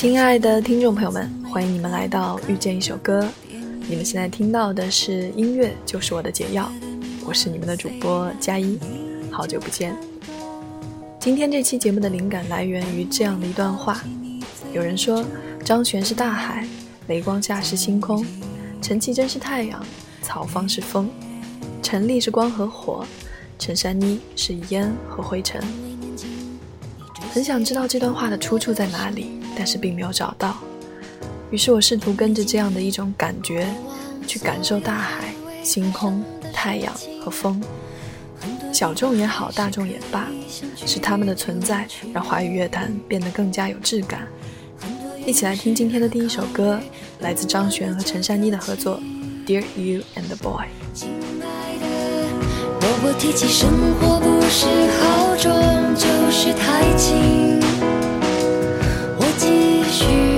亲爱的听众朋友们，欢迎你们来到遇见一首歌。你们现在听到的是音乐就是我的解药，我是你们的主播佳一，好久不见。今天这期节目的灵感来源于这样的一段话：有人说张悬是大海，雷光下是星空，陈绮贞是太阳，曹芳是风，陈丽是光和火，陈珊妮是烟和灰尘。很想知道这段话的出处在哪里，但是并没有找到。于是我试图跟着这样的一种感觉，去感受大海、星空、太阳和风。小众也好，大众也罢，是他们的存在让华语乐坛变得更加有质感。一起来听今天的第一首歌，来自张悬和陈珊妮的合作《Dear You and Boy》。亲爱的，若我提起生活不是好重就是太轻，许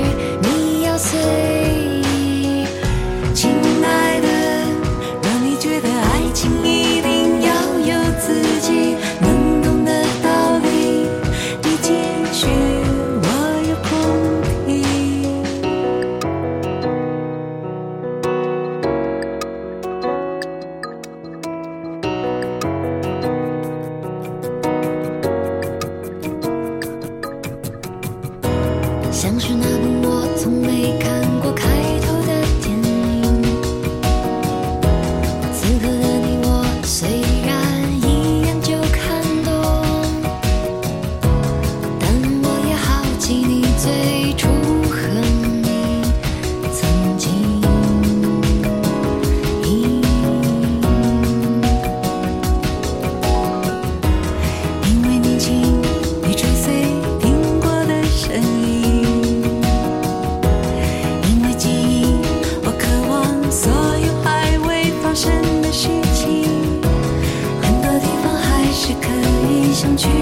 想去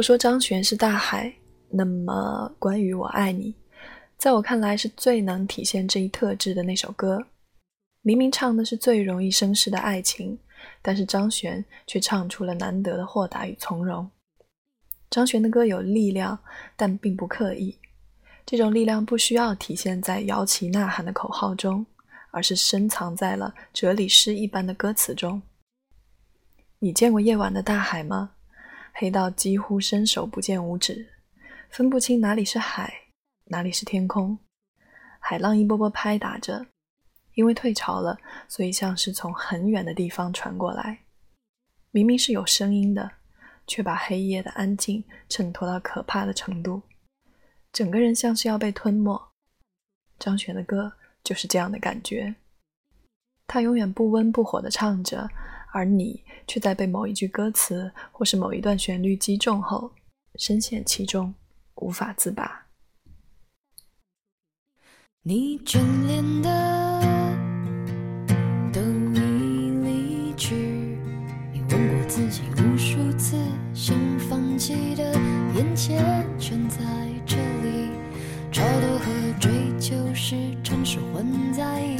果说张悬是大海，那么关于我爱你，在我看来是最能体现这一特质的那首歌。明明唱的是最容易生事的爱情，但是张悬却唱出了难得的豁达与从容。张悬的歌有力量，但并不刻意。这种力量不需要体现在摇旗呐喊的口号中，而是深藏在了哲理诗一般的歌词中。你见过夜晚的大海吗？黑到几乎伸手不见五指，分不清哪里是海，哪里是天空。海浪一波波拍打着，因为退潮了，所以像是从很远的地方传过来。明明是有声音的，却把黑夜的安静衬托到可怕的程度，整个人像是要被吞没。张悬的歌就是这样的感觉，他永远不温不火地唱着，而你却在被某一句歌词或是某一段旋律击中后深陷其中无法自拔。你眷恋的都已离去你问过自己无数次想放弃的眼前全在这里超脱和追求时常是混在一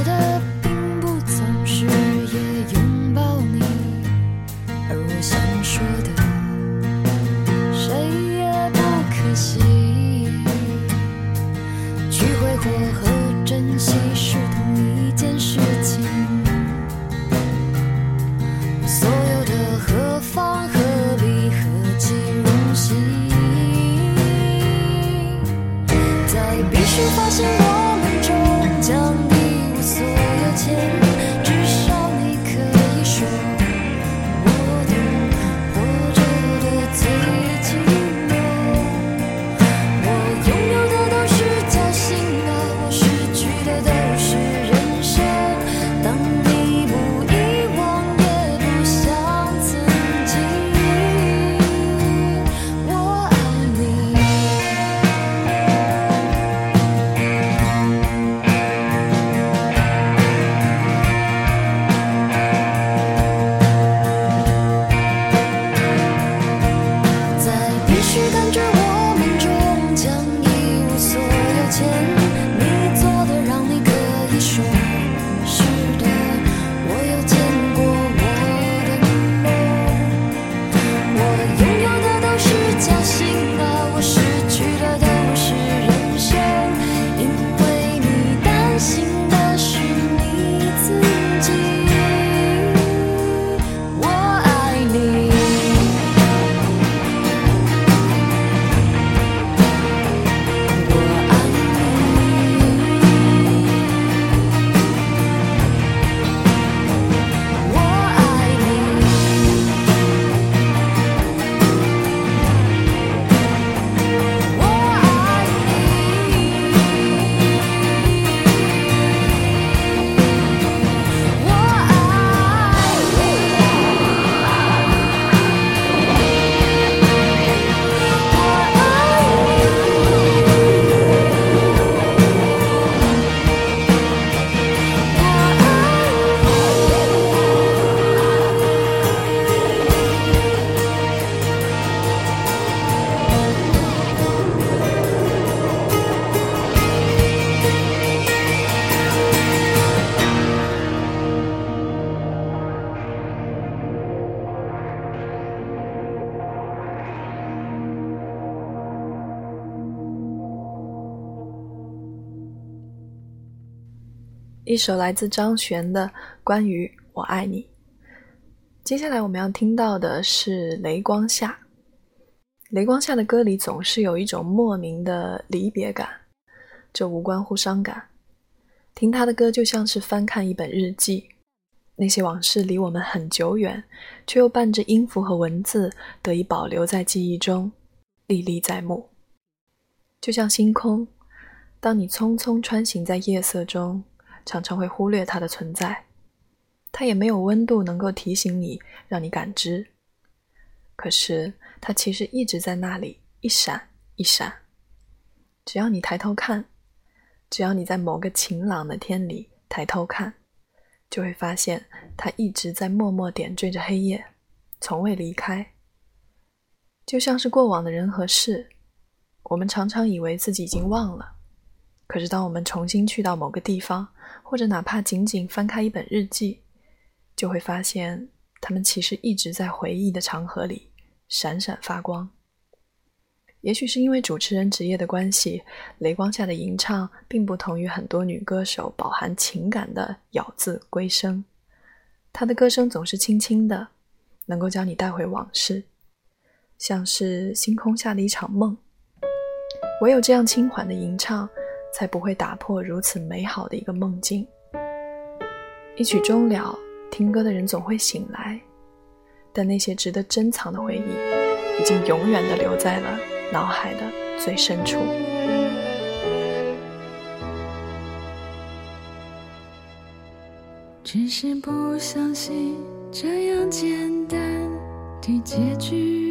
一首来自张悬的关于我爱你。接下来我们要听到的是雷光下雷光下的歌里总是有一种莫名的离别感这无关乎伤感。听他的歌就像是翻看一本日记那些往事离我们很久远却又伴着音符和文字得以保留在记忆中历历在目。就像星空当你匆匆穿行在夜色中常常会忽略它的存在。它也没有温度能够提醒你，让你感知。可是它其实一直在那里，一闪一闪。只要你抬头看，只要你在某个晴朗的天里抬头看，就会发现它一直在默默点缀着黑夜，从未离开。就像是过往的人和事，我们常常以为自己已经忘了。可是当我们重新去到某个地方，或者哪怕仅仅翻开一本日记，就会发现，他们其实一直在回忆的长河里闪闪发光。也许是因为主持人职业的关系，雷光下的吟唱并不同于很多女歌手饱含情感的咬字归声。她的歌声总是轻轻的，能够将你带回往事，像是星空下的一场梦。唯有这样轻缓的吟唱，才不会打破如此美好的一个梦境。一曲终了。听歌的人总会醒来，但那些值得珍藏的回忆，已经永远的留在了脑海的最深处。只是不相信这样简单的结局，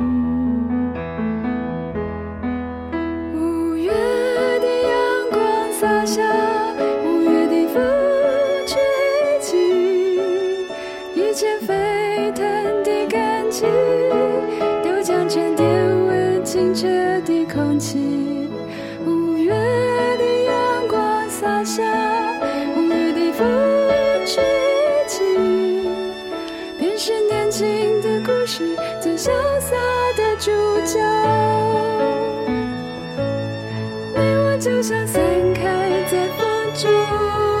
你我就像散开在风中。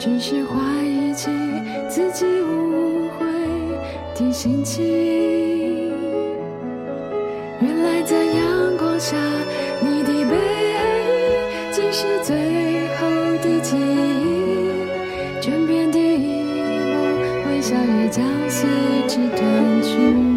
只是怀疑起自己误会的心情。原来在阳光下，你的背影竟是最后的记忆，枕边的一幕微笑也将随之褪去。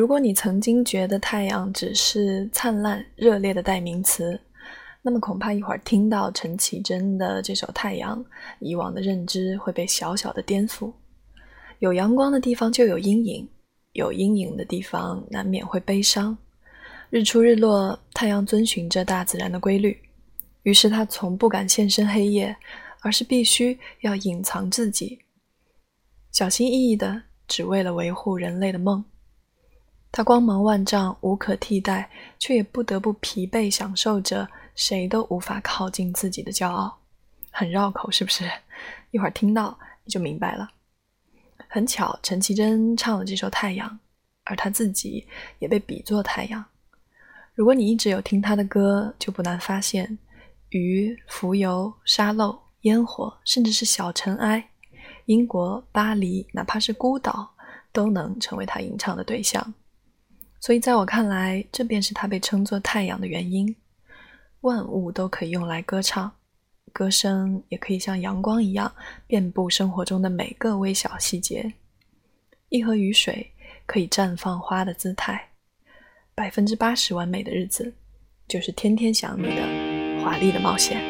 如果你曾经觉得太阳只是灿烂热烈的代名词，那么恐怕一会儿听到陈绮贞的这首《太阳》，以往的认知会被小小的颠覆。有阳光的地方就有阴影，有阴影的地方难免会悲伤。日出日落，太阳遵循着大自然的规律，于是他从不敢现身黑夜，而是必须要隐藏自己，小心翼翼的，只为了维护人类的梦。他光芒万丈，无可替代，却也不得不疲惫享受着谁都无法靠近自己的骄傲。很绕口，是不是？一会儿听到你就明白了。很巧，陈绮贞唱了这首《太阳》，而她自己也被比作太阳。如果你一直有听他的歌，就不难发现，鱼、浮游、沙漏、烟火，甚至是小尘埃，英国、巴黎，哪怕是孤岛，都能成为他吟唱的对象。所以，在我看来，这便是它被称作太阳的原因。万物都可以用来歌唱，歌声也可以像阳光一样，遍布生活中的每个微小细节。一盒雨水可以绽放花的姿态，百分之八十完美的日子，就是天天想你的华丽的冒险。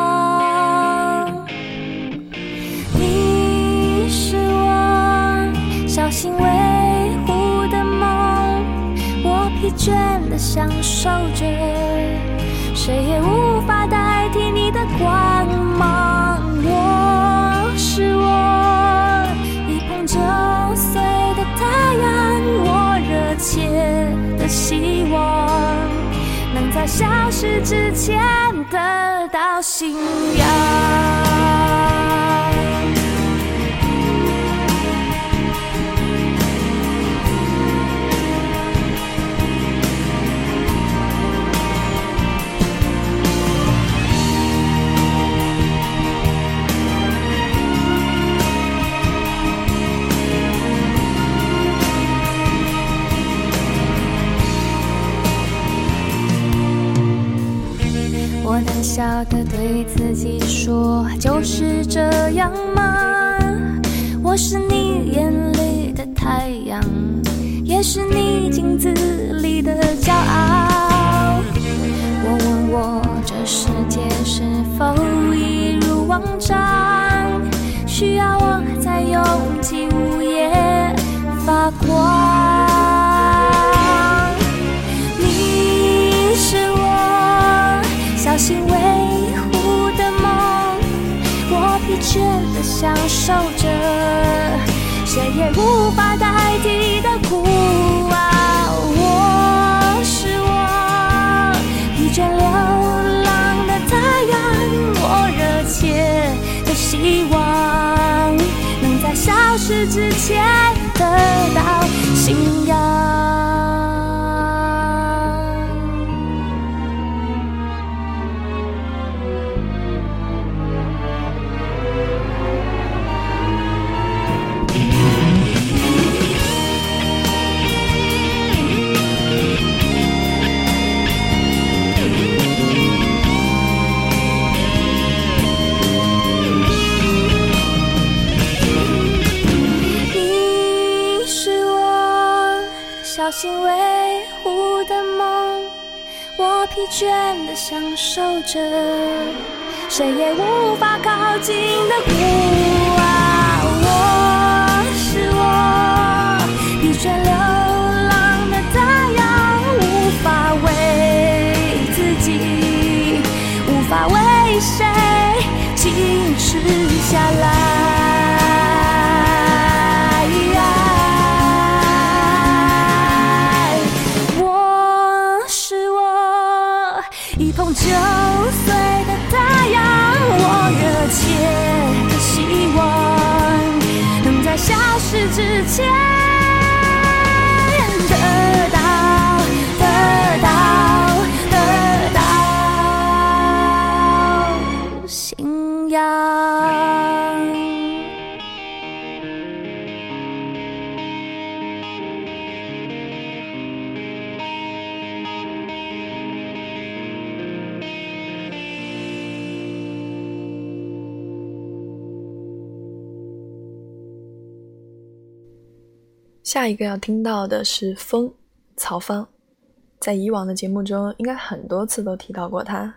心维护的梦，我疲倦的享受着，谁也无法代替你的光芒。我是我一碰就碎的太阳，我热切的希望能在消失之前得到信仰。胆小的对自己说，就是这样吗？我是你眼里的太阳，也是你镜子飞舞的梦，我疲倦的享受着，谁也无法靠近的湖下一个要听到的是《风》，曹芳。在以往的节目中，应该很多次都提到过他。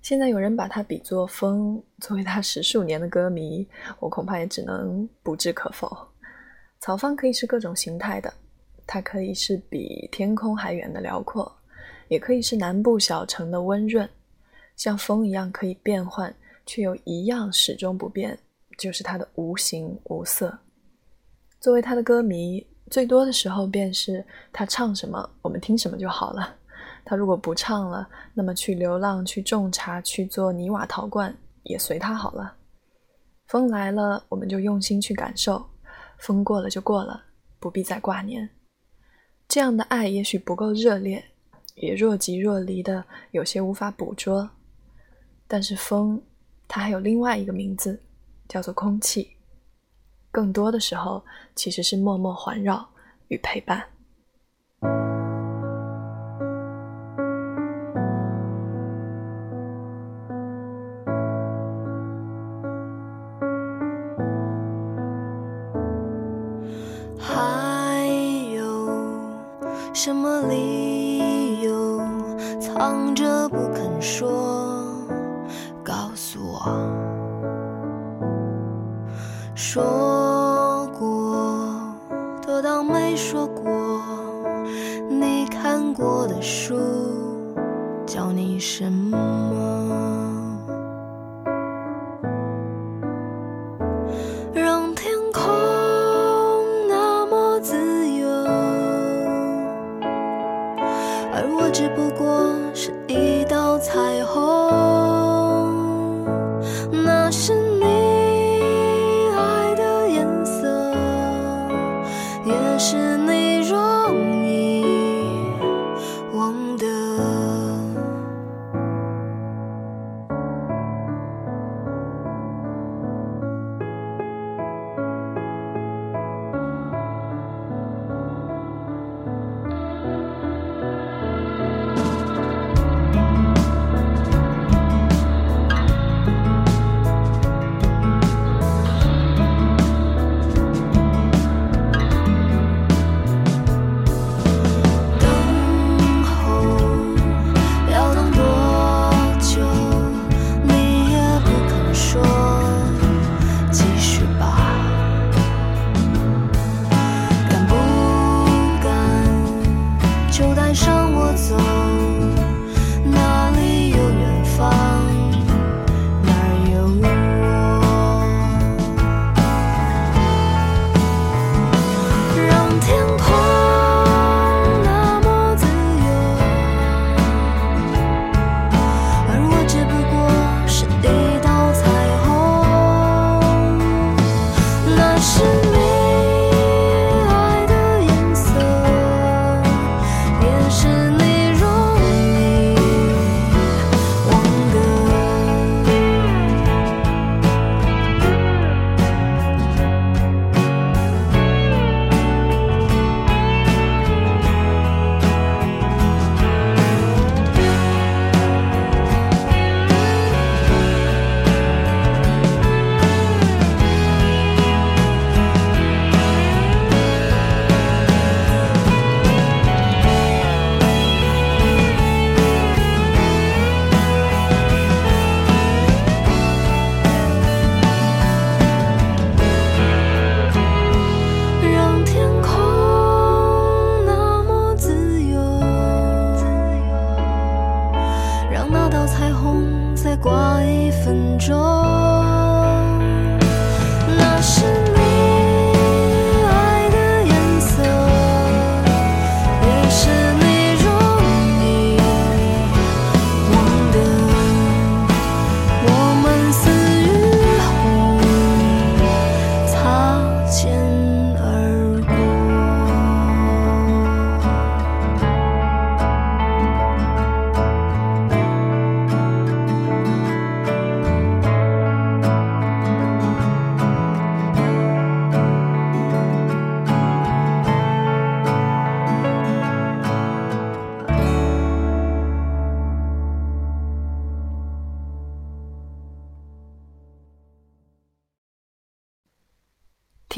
现在有人把他比作风，作为他十数年的歌迷，我恐怕也只能不置可否。曹芳可以是各种形态的，它可以是比天空还远的辽阔，也可以是南部小城的温润，像风一样可以变换，却又一样始终不变，就是它的无形无色。作为他的歌迷，最多的时候便是他唱什么，我们听什么就好了。他如果不唱了，那么去流浪、去种茶、去做泥瓦陶罐，也随他好了。风来了，我们就用心去感受；风过了就过了，不必再挂念。这样的爱也许不够热烈，也若即若离的，有些无法捕捉。但是风，它还有另外一个名字，叫做空气。更多的时候，其实是默默环绕与陪伴。还有什么理由藏着不肯说？告诉我。说过，都当没说过。你看过的书，叫你什么？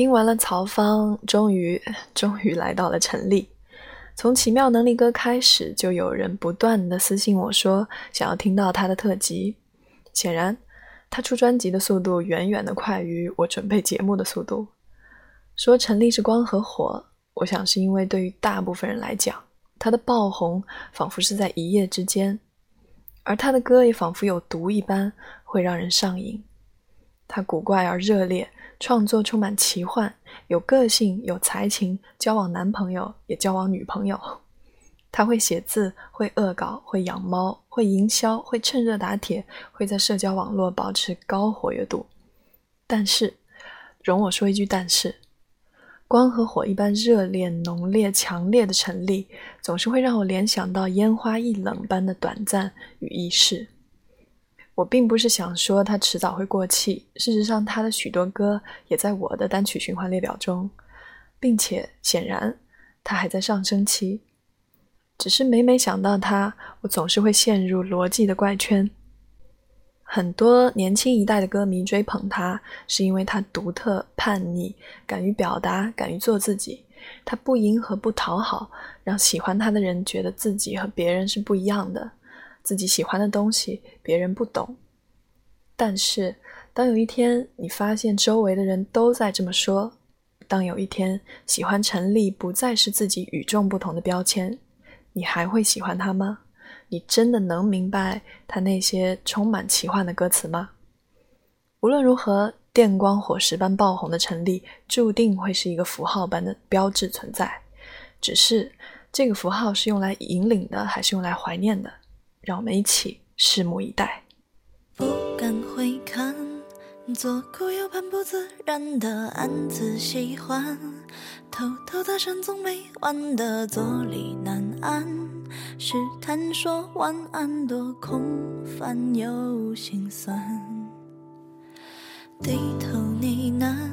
听完了曹芳，终于终于来到了陈粒。从《奇妙能力歌》开始，就有人不断的私信我说想要听到他的特辑。显然，他出专辑的速度远远的快于我准备节目的速度。说陈粒是光和火，我想是因为对于大部分人来讲，他的爆红仿佛是在一夜之间，而他的歌也仿佛有毒一般，会让人上瘾。他古怪而热烈，创作充满奇幻，有个性，有才情，交往男朋友也交往女朋友。他会写字，会恶搞，会养猫，会营销，会趁热打铁，会在社交网络保持高活跃度。但是，容我说一句但是，光和火一般热烈、浓烈、强烈的陈粒，总是会让我联想到烟花易冷般的短暂与易逝。我并不是想说他迟早会过气，事实上，他的许多歌也在我的单曲循环列表中，并且显然他还在上升期。只是每每想到他，我总是会陷入逻辑的怪圈。很多年轻一代的歌迷追捧他，是因为他独特、叛逆，敢于表达，敢于做自己。他不迎合，不讨好，让喜欢他的人觉得自己和别人是不一样的。自己喜欢的东西，别人不懂。但是，当有一天你发现周围的人都在这么说，当有一天喜欢陈粒不再是自己与众不同的标签，你还会喜欢他吗？你真的能明白他那些充满奇幻的歌词吗？无论如何，电光火石般爆红的陈粒，注定会是一个符号般的标志存在。只是，这个符号是用来引领的，还是用来怀念的？让我们一起拭目以待。不敢回看，左顾右盼，不自然的暗自喜欢，偷偷搭讪总没完的坐立难安，试探说晚安，多空泛又心酸。低头呢喃，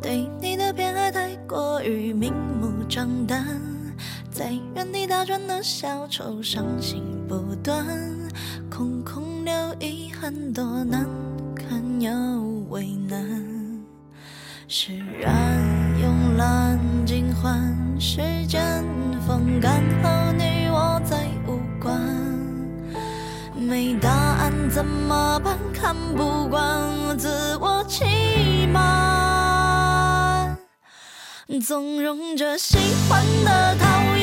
对你的偏爱太过于明目张胆。在原地打转的小丑，伤心不断，空空留遗憾，多难堪又为难。释然慵懒尽欢，时间风干后，你我再无关。没答案怎么办？看不惯自我欺瞒。纵容着喜欢的、讨厌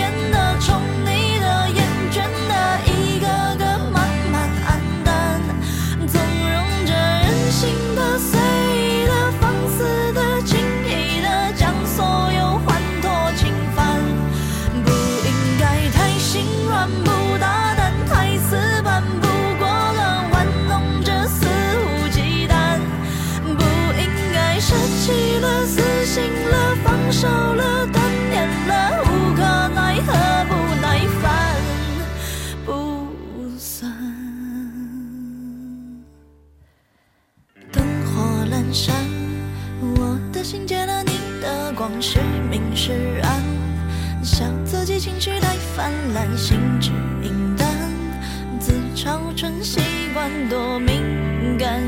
死心了、放手了、断念了，无可奈何、不耐烦，不算。灯火阑珊，我的心借了你的光，是明是暗。笑自己情绪太泛滥，心智阴淡，自嘲成习惯，多敏感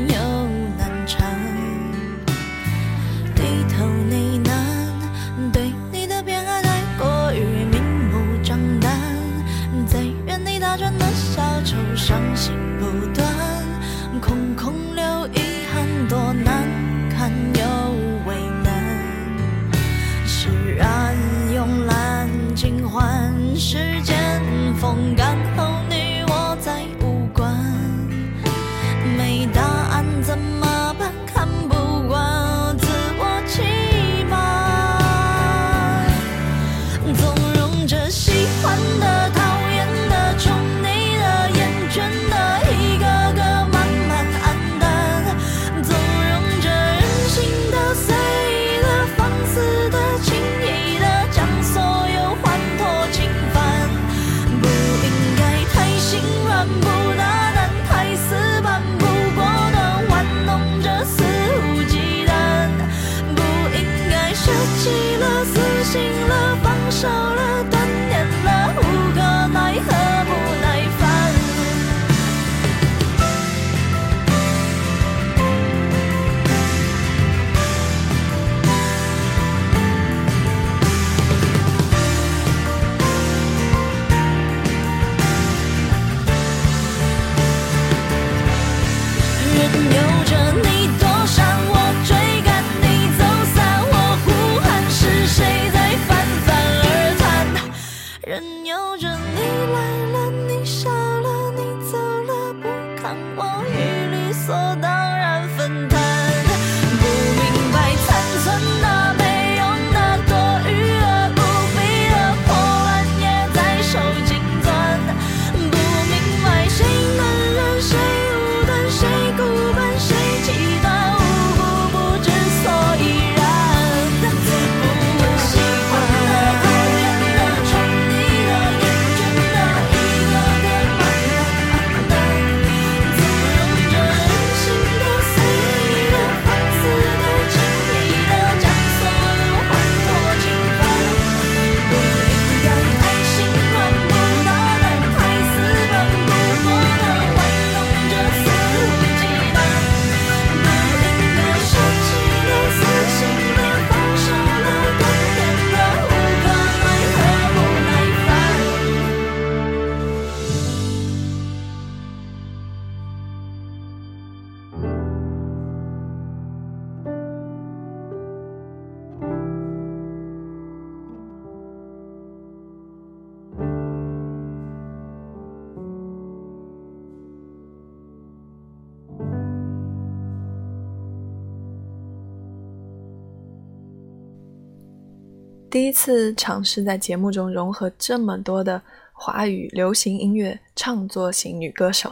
第一次尝试在节目中融合这么多的华语流行音乐唱作型女歌手，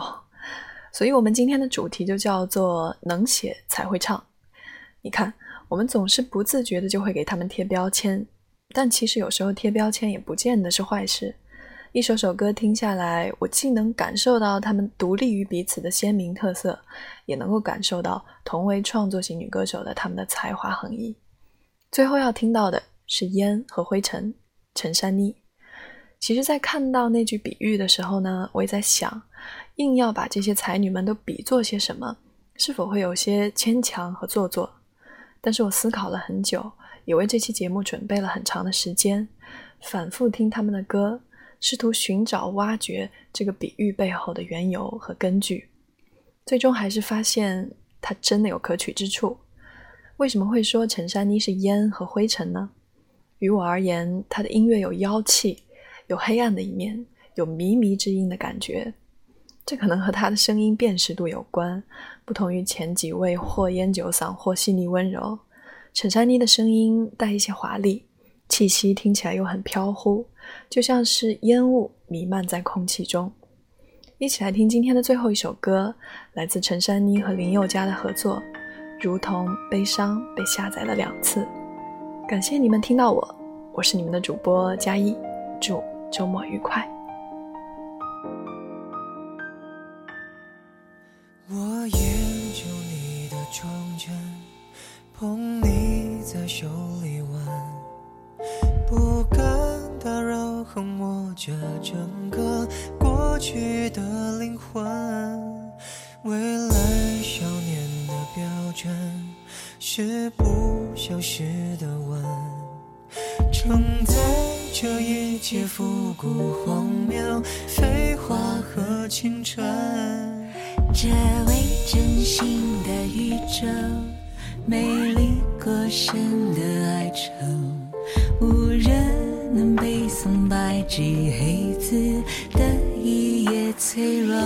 所以我们今天的主题就叫做“能写才会唱”。你看，我们总是不自觉的就会给他们贴标签，但其实有时候贴标签也不见得是坏事。一首首歌听下来，我既能感受到他们独立于彼此的鲜明特色，也能够感受到同为创作型女歌手的她们的才华横溢。最后要听到的是烟和灰尘，陈珊妮。其实，在看到那句比喻的时候呢，我也在想，硬要把这些才女们都比作些什么，是否会有些牵强和做作？但是我思考了很久，也为这期节目准备了很长的时间，反复听他们的歌，试图寻找、挖掘这个比喻背后的缘由和根据。最终还是发现，它真的有可取之处。为什么会说陈珊妮是烟和灰尘呢？于我而言，他的音乐有妖气，有黑暗的一面，有靡靡之音的感觉。这可能和他的声音辨识度有关，不同于前几位或烟酒嗓或细腻温柔。陈珊妮的声音带一些华丽，气息听起来又很飘忽，就像是烟雾弥漫在空气中。一起来听今天的最后一首歌，来自陈珊妮和林宥嘉的合作。如同悲伤被下载了两次，感谢你们听到我，我是你们的主播佳一，祝周末愉快。我研究你的窗前，捧你在手里玩，不敢打扰和摸着整个过去的灵魂，未来少年的标准是不消失的吻，承载着一切复古荒谬、废话和青春。这未真心的宇宙，美丽过深的哀愁，无人能背诵白纸黑字的一页脆弱。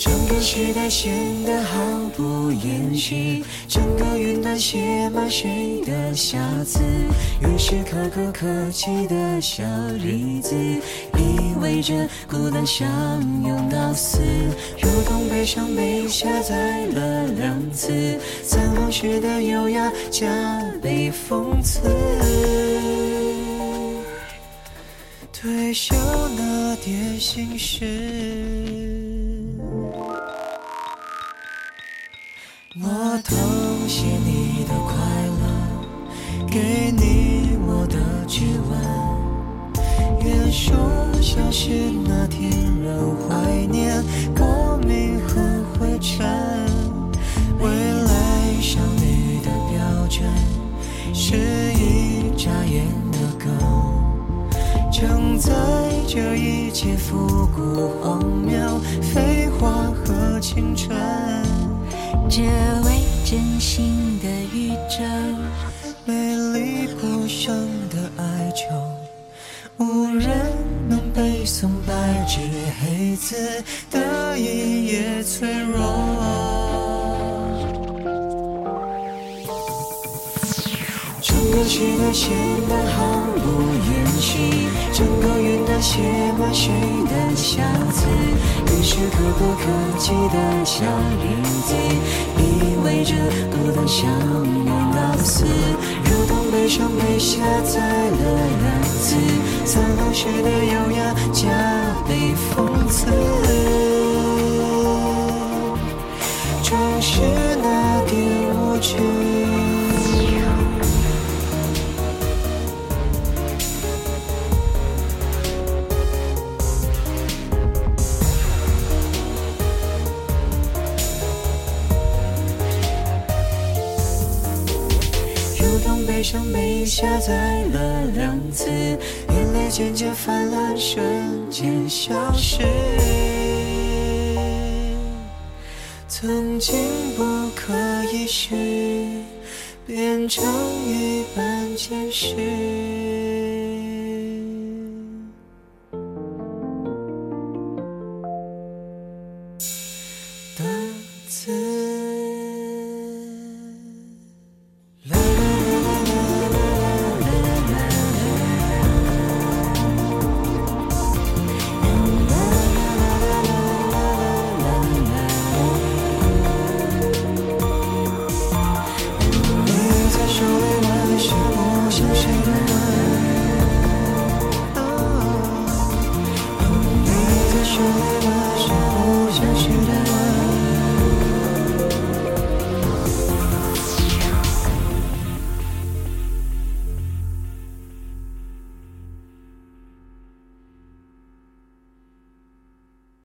整个时代显得毫不掩饰，整个云端写满谁的瑕疵？于是可歌可泣的小日子，意味着孤单相拥到死，如同悲伤被下载了两次，残红时的优雅加倍讽刺。推销那点心事。我偷写你的快乐，给你我的指纹。元首消失那天，仍怀念光明和灰尘。未来相遇的标准，是一眨眼的梗，承载着一切复古荒谬、废话和青春。这为真心的宇宙，美丽过剩的哀求，无人能背诵白纸黑字的一页脆弱。整个期待显得毫不掩饰，整个云淡写满谁的瑕疵，于是可不可及的小影子，意味着孤单想念到死，如同悲伤被下载了两次，残留时的优雅加倍讽刺，就是那点无知。悲伤被下载了两次，眼泪渐渐泛滥，瞬间消失。曾经不可一世，变成一般见识。